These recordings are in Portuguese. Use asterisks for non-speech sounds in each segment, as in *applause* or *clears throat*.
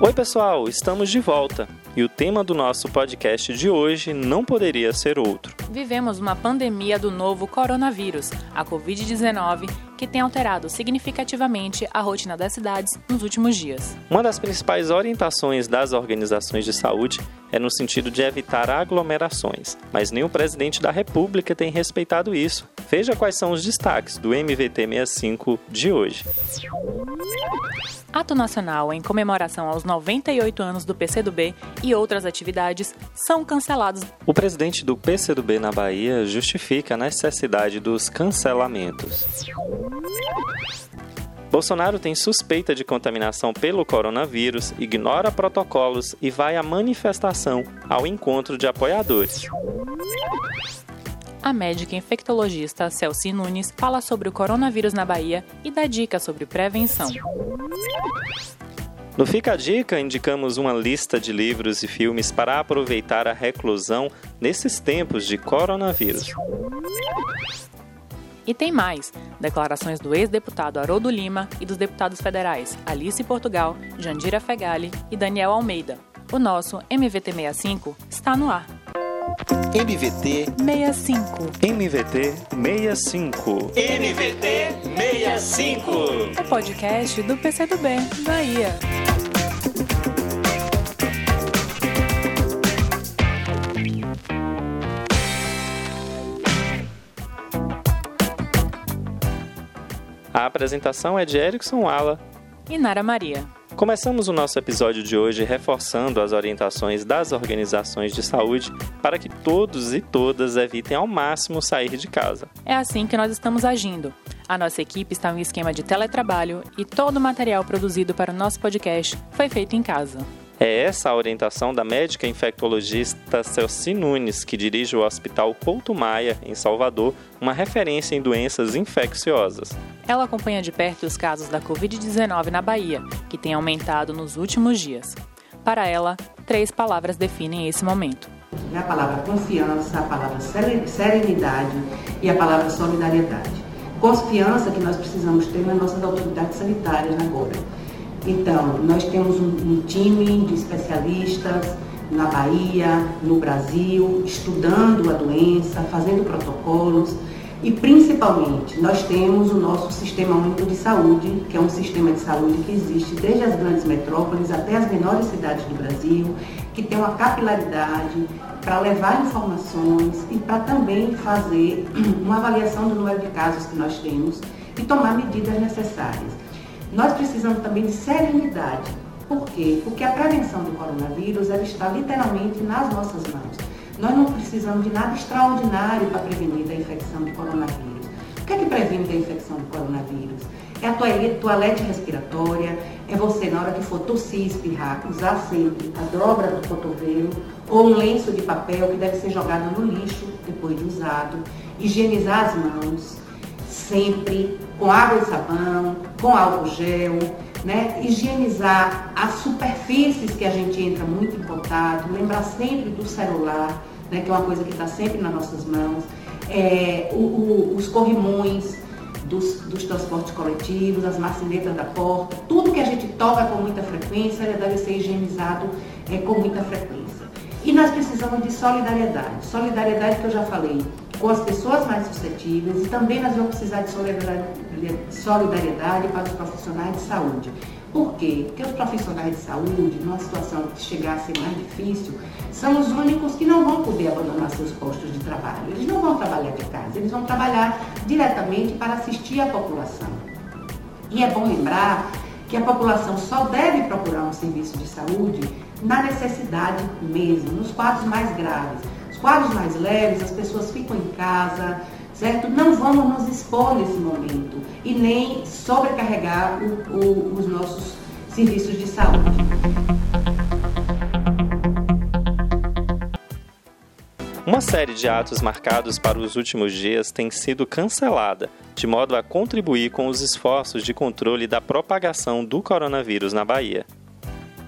Oi, pessoal, estamos de volta. E o tema do nosso podcast de hoje não poderia ser outro. Vivemos uma pandemia do novo coronavírus, a Covid-19, que tem alterado significativamente a rotina das cidades nos últimos dias. Uma das principais orientações das organizações de saúde é no sentido de evitar aglomerações, mas nem o presidente da República tem respeitado isso. Veja quais são os destaques do MVT 65 de hoje. Ato nacional em comemoração aos 98 anos do PCdoB e outras atividades são cancelados. O presidente do PCdoB na Bahia justifica a necessidade dos cancelamentos. Bolsonaro tem suspeita de contaminação pelo coronavírus, ignora protocolos e vai à manifestação ao encontro de apoiadores. A médica infectologista Celci Nunes fala sobre o coronavírus na Bahia e dá dicas sobre prevenção. No Fica a Dica, indicamos uma lista de livros e filmes para aproveitar a reclusão nesses tempos de coronavírus. E tem mais: declarações do ex-deputado Haroldo Lima e dos deputados federais Alice Portugal, Jandira Fegali e Daniel Almeida. O nosso MVT 65 está no ar. MVT 65. MVT 65. MVT 65. O podcast do PCdoB, Bahia. A apresentação é de Erickson Ala. E Nara Maria. Começamos o nosso episódio de hoje reforçando as orientações das organizações de saúde para que todos e todas evitem ao máximo sair de casa. É assim que nós estamos agindo. A nossa equipe está em um esquema de teletrabalho e todo o material produzido para o nosso podcast foi feito em casa. É essa a orientação da médica infectologista Celci Nunes, que dirige o Hospital Couto Maia, em Salvador, uma referência em doenças infecciosas. Ela acompanha de perto os casos da Covid-19 na Bahia, que tem aumentado nos últimos dias. Para ela, três palavras definem esse momento: é a palavra confiança, a palavra serenidade e a palavra solidariedade. Confiança que nós precisamos ter nas nossas autoridades sanitárias agora então, nós temos um, um time de especialistas na Bahia, no Brasil, estudando a doença, fazendo protocolos e principalmente nós temos o nosso Sistema Único de Saúde, que é um sistema de saúde que existe desde as grandes metrópoles até as menores cidades do Brasil, que tem uma capilaridade para levar informações e para também fazer *clears throat* uma avaliação do número de casos que nós temos e tomar medidas necessárias. Nós precisamos também de serenidade. Por quê? Porque a prevenção do coronavírus ela está literalmente nas nossas mãos. Nós não precisamos de nada extraordinário para prevenir da infecção do coronavírus. O que é que previne da infecção do coronavírus? É a toalete, toalete respiratória, é você, na hora que for tossir, espirrar, usar sempre a dobra do cotovelo ou um lenço de papel que deve ser jogado no lixo depois de usado, higienizar as mãos, sempre com água e sabão, com álcool gel, né? higienizar as superfícies que a gente entra muito em contato, lembrar sempre do celular, né? que é uma coisa que está sempre nas nossas mãos, é, o, o, os corrimões dos, dos, transportes coletivos, as marcenetas da porta, tudo que a gente toca com muita frequência deve ser higienizado é, com muita frequência. E nós precisamos de solidariedade. Solidariedade que eu já falei, com as pessoas mais suscetíveis e também nós vamos precisar de solidariedade para os profissionais de saúde. Por quê? Porque os profissionais de saúde, numa situação que chegar a ser mais difícil, são os únicos que não vão poder abandonar seus postos de trabalho. Eles não vão trabalhar de casa, eles vão trabalhar diretamente para assistir a população. E é bom lembrar que a população só deve procurar um serviço de saúde na necessidade mesmo, nos quadros mais graves quadros mais leves, as pessoas ficam em casa, certo? Não vamos nos expor nesse momento e nem sobrecarregar o, o, os nossos serviços de saúde. Uma série de atos marcados para os últimos dias tem sido cancelada, de modo a contribuir com os esforços de controle da propagação do coronavírus na Bahia.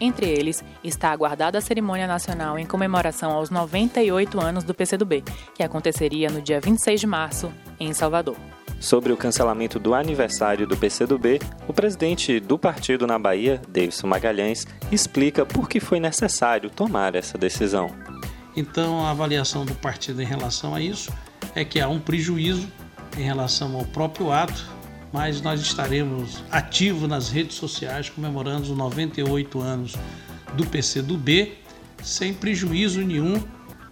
Entre eles está aguardada a cerimônia nacional em comemoração aos 98 anos do PCdoB, que aconteceria no dia 26 de março, em Salvador. Sobre o cancelamento do aniversário do PCdoB, o presidente do partido na Bahia, Davidson Magalhães, explica por que foi necessário tomar essa decisão. Então, a avaliação do partido em relação a isso é que há um prejuízo em relação ao próprio ato, mas nós estaremos ativos nas redes sociais comemorando os 98 anos do PCdoB, sem prejuízo nenhum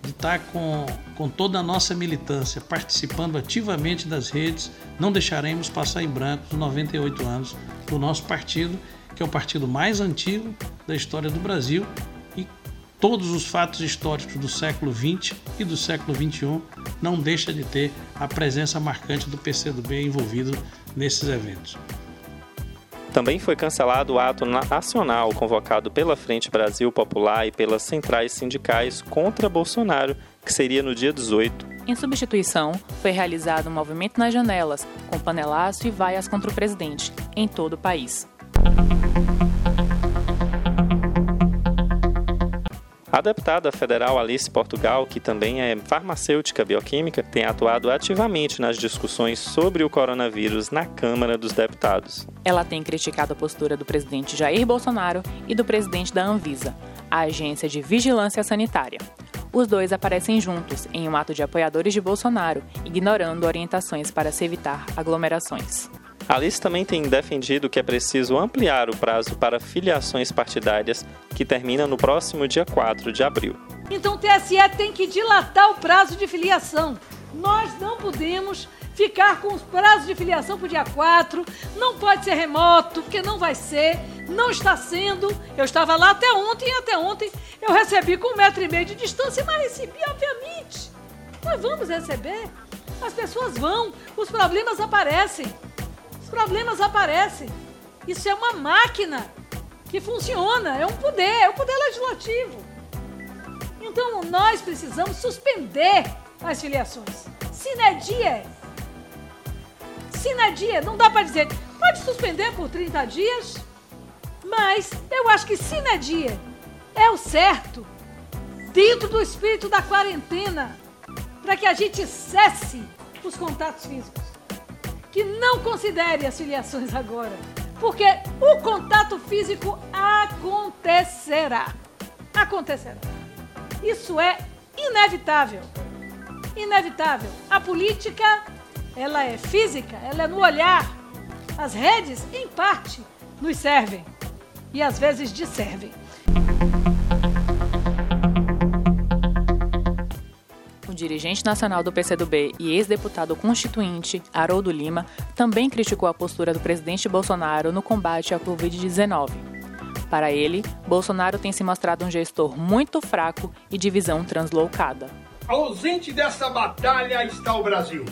de estar com, com toda a nossa militância participando ativamente das redes. Não deixaremos passar em branco os 98 anos do nosso partido, que é o partido mais antigo da história do Brasil e todos os fatos históricos do século XX e do século XXI não deixa de ter a presença marcante do PCdoB envolvido nesses eventos. Também foi cancelado o ato nacional convocado pela Frente Brasil Popular e pelas centrais sindicais contra Bolsonaro, que seria no dia 18. Em substituição, foi realizado um movimento nas janelas, com panelaço e vaias contra o presidente, em todo o país. A deputada federal Alice Portugal, que também é farmacêutica bioquímica, tem atuado ativamente nas discussões sobre o coronavírus na Câmara dos Deputados. Ela tem criticado a postura do presidente Jair Bolsonaro e do presidente da Anvisa, a agência de vigilância sanitária. Os dois aparecem juntos em um ato de apoiadores de Bolsonaro, ignorando orientações para se evitar aglomerações. Alice também tem defendido que é preciso ampliar o prazo para filiações partidárias, que termina no próximo dia 4 de abril. Então o TSE tem que dilatar o prazo de filiação. Nós não podemos ficar com os prazos de filiação para o dia 4, não pode ser remoto, porque não vai ser, não está sendo. Eu estava lá até ontem e até ontem eu recebi com um metro e meio de distância, mas recebi, obviamente. Nós vamos receber. As pessoas vão, os problemas aparecem problemas aparecem. Isso é uma máquina que funciona, é um poder, é o um poder legislativo. Então nós precisamos suspender as filiações. Sinedia. Sinedia, não dá para dizer, pode suspender por 30 dias, mas eu acho que sinedia é o certo dentro do espírito da quarentena para que a gente cesse os contatos físicos que não considere as filiações agora, porque o contato físico acontecerá. Acontecerá. Isso é inevitável. Inevitável. A política, ela é física, ela é no olhar. As redes, em parte, nos servem e às vezes disservem. O dirigente nacional do PCdoB e ex-deputado constituinte, Haroldo Lima, também criticou a postura do presidente Bolsonaro no combate à Covid-19. Para ele, Bolsonaro tem se mostrado um gestor muito fraco e de visão translocada. Ausente dessa batalha está o Brasil.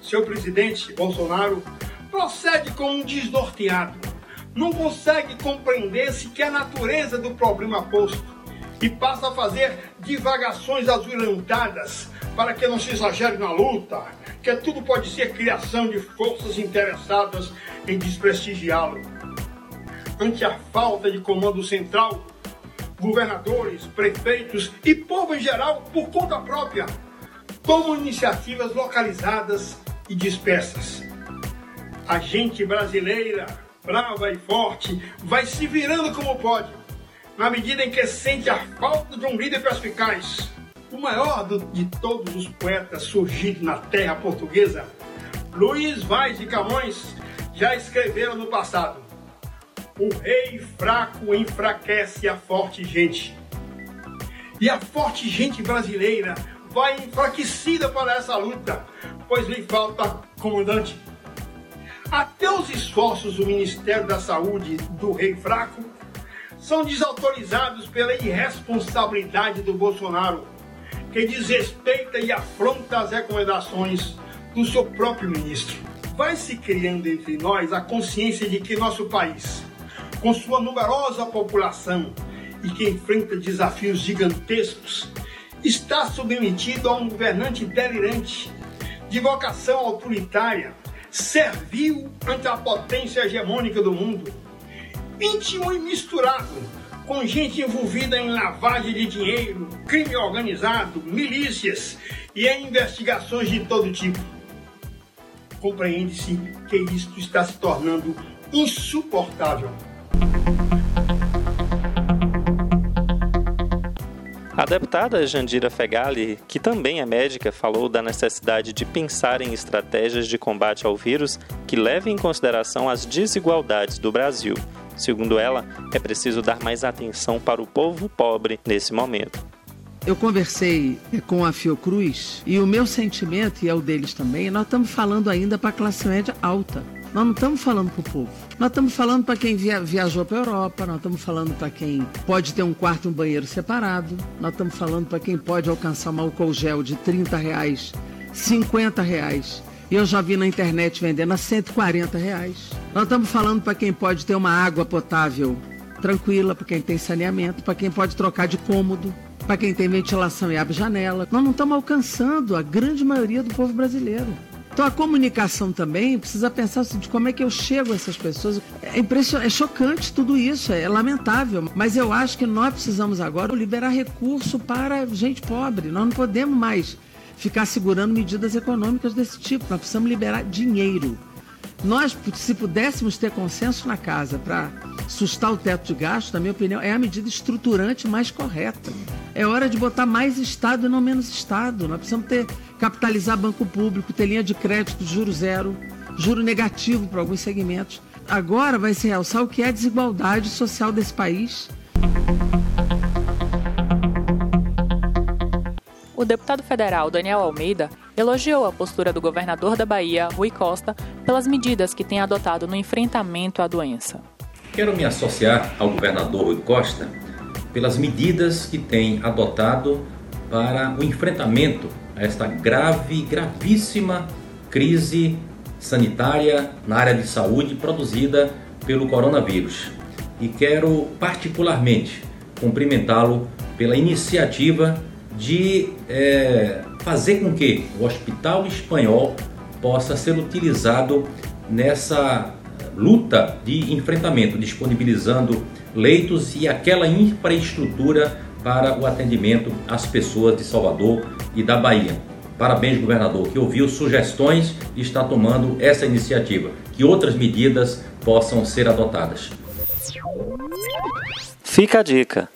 Seu presidente Bolsonaro procede como um desnorteado. Não consegue compreender sequer a natureza do problema posto e passa a fazer divagações azulantadas para que não se exagere na luta, que tudo pode ser criação de forças interessadas em desprestigiá-lo. Ante a falta de comando central, governadores, prefeitos e povo em geral, por conta própria, tomam iniciativas localizadas e dispersas. A gente brasileira, brava e forte, vai se virando como pode na medida em que sente a falta de um líder perspicaz. O maior de todos os poetas surgidos na terra portuguesa, Luiz Vaz de Camões, já escreveram no passado: O rei fraco enfraquece a forte gente. E a forte gente brasileira vai enfraquecida para essa luta, pois lhe falta comandante. Até os esforços do Ministério da Saúde do rei fraco são desautorizados pela irresponsabilidade do Bolsonaro, que desrespeita e afronta as recomendações do seu próprio ministro. Vai se criando entre nós a consciência de que nosso país, com sua numerosa população e que enfrenta desafios gigantescos, está submetido a um governante delirante, de vocação autoritária, servil ante a potência hegemônica do mundo íntimo e misturado com gente envolvida em lavagem de dinheiro, crime organizado, milícias e em investigações de todo tipo. compreende-se que isto está se tornando insuportável. A deputada Jandira Fegali, que também é médica, falou da necessidade de pensar em estratégias de combate ao vírus que levem em consideração as desigualdades do Brasil. Segundo ela, é preciso dar mais atenção para o povo pobre nesse momento. Eu conversei com a Fiocruz e o meu sentimento, e é o deles também, nós estamos falando ainda para a classe média alta. Nós não estamos falando para o povo. Nós estamos falando para quem via, viajou para a Europa, nós estamos falando para quem pode ter um quarto e um banheiro separado, nós estamos falando para quem pode alcançar um álcool gel de 30 reais, 50 reais. E eu já vi na internet vendendo a 140 reais. Nós estamos falando para quem pode ter uma água potável tranquila, para quem tem saneamento, para quem pode trocar de cômodo, para quem tem ventilação e abre janela. Nós não estamos alcançando a grande maioria do povo brasileiro. Então a comunicação também precisa pensar assim, de como é que eu chego a essas pessoas. É impressionante, é chocante tudo isso, é lamentável. Mas eu acho que nós precisamos agora liberar recurso para gente pobre. Nós não podemos mais ficar segurando medidas econômicas desse tipo. Nós precisamos liberar dinheiro. Nós, se pudéssemos ter consenso na casa para sustar o teto de gasto, na minha opinião, é a medida estruturante mais correta. É hora de botar mais Estado e não menos Estado. Nós precisamos ter capitalizar banco público, ter linha de crédito juro zero, juro negativo para alguns segmentos. Agora vai se realçar o que é a desigualdade social desse país. O deputado federal Daniel Almeida elogiou a postura do governador da Bahia, Rui Costa, pelas medidas que tem adotado no enfrentamento à doença. Quero me associar ao governador Rui Costa pelas medidas que tem adotado para o enfrentamento a esta grave, gravíssima crise sanitária na área de saúde produzida pelo coronavírus. E quero particularmente cumprimentá-lo pela iniciativa de é, fazer com que o Hospital Espanhol possa ser utilizado nessa luta de enfrentamento, disponibilizando leitos e aquela infraestrutura para o atendimento às pessoas de Salvador e da Bahia. Parabéns, governador, que ouviu sugestões e está tomando essa iniciativa. Que outras medidas possam ser adotadas. Fica a dica.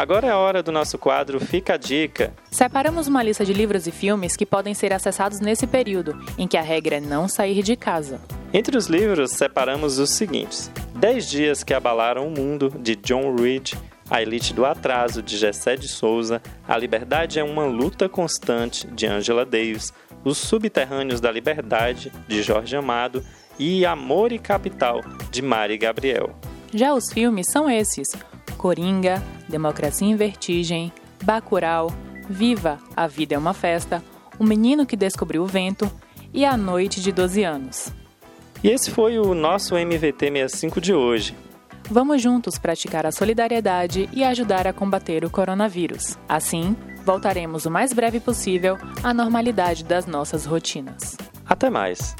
Agora é a hora do nosso quadro Fica a Dica. Separamos uma lista de livros e filmes que podem ser acessados nesse período, em que a regra é não sair de casa. Entre os livros, separamos os seguintes: 10 Dias que Abalaram o Mundo, de John Reed, A Elite do Atraso, de Gessé de Souza, A Liberdade é uma Luta Constante, de Angela Davis, Os Subterrâneos da Liberdade, de Jorge Amado e Amor e Capital, de Mari Gabriel. Já os filmes são esses: Coringa, Democracia em Vertigem, Bacurau, Viva, A Vida é uma Festa, O Menino que Descobriu o Vento e A Noite de 12 Anos. E esse foi o nosso MVT 65 de hoje. Vamos juntos praticar a solidariedade e ajudar a combater o coronavírus. Assim, voltaremos o mais breve possível à normalidade das nossas rotinas. Até mais!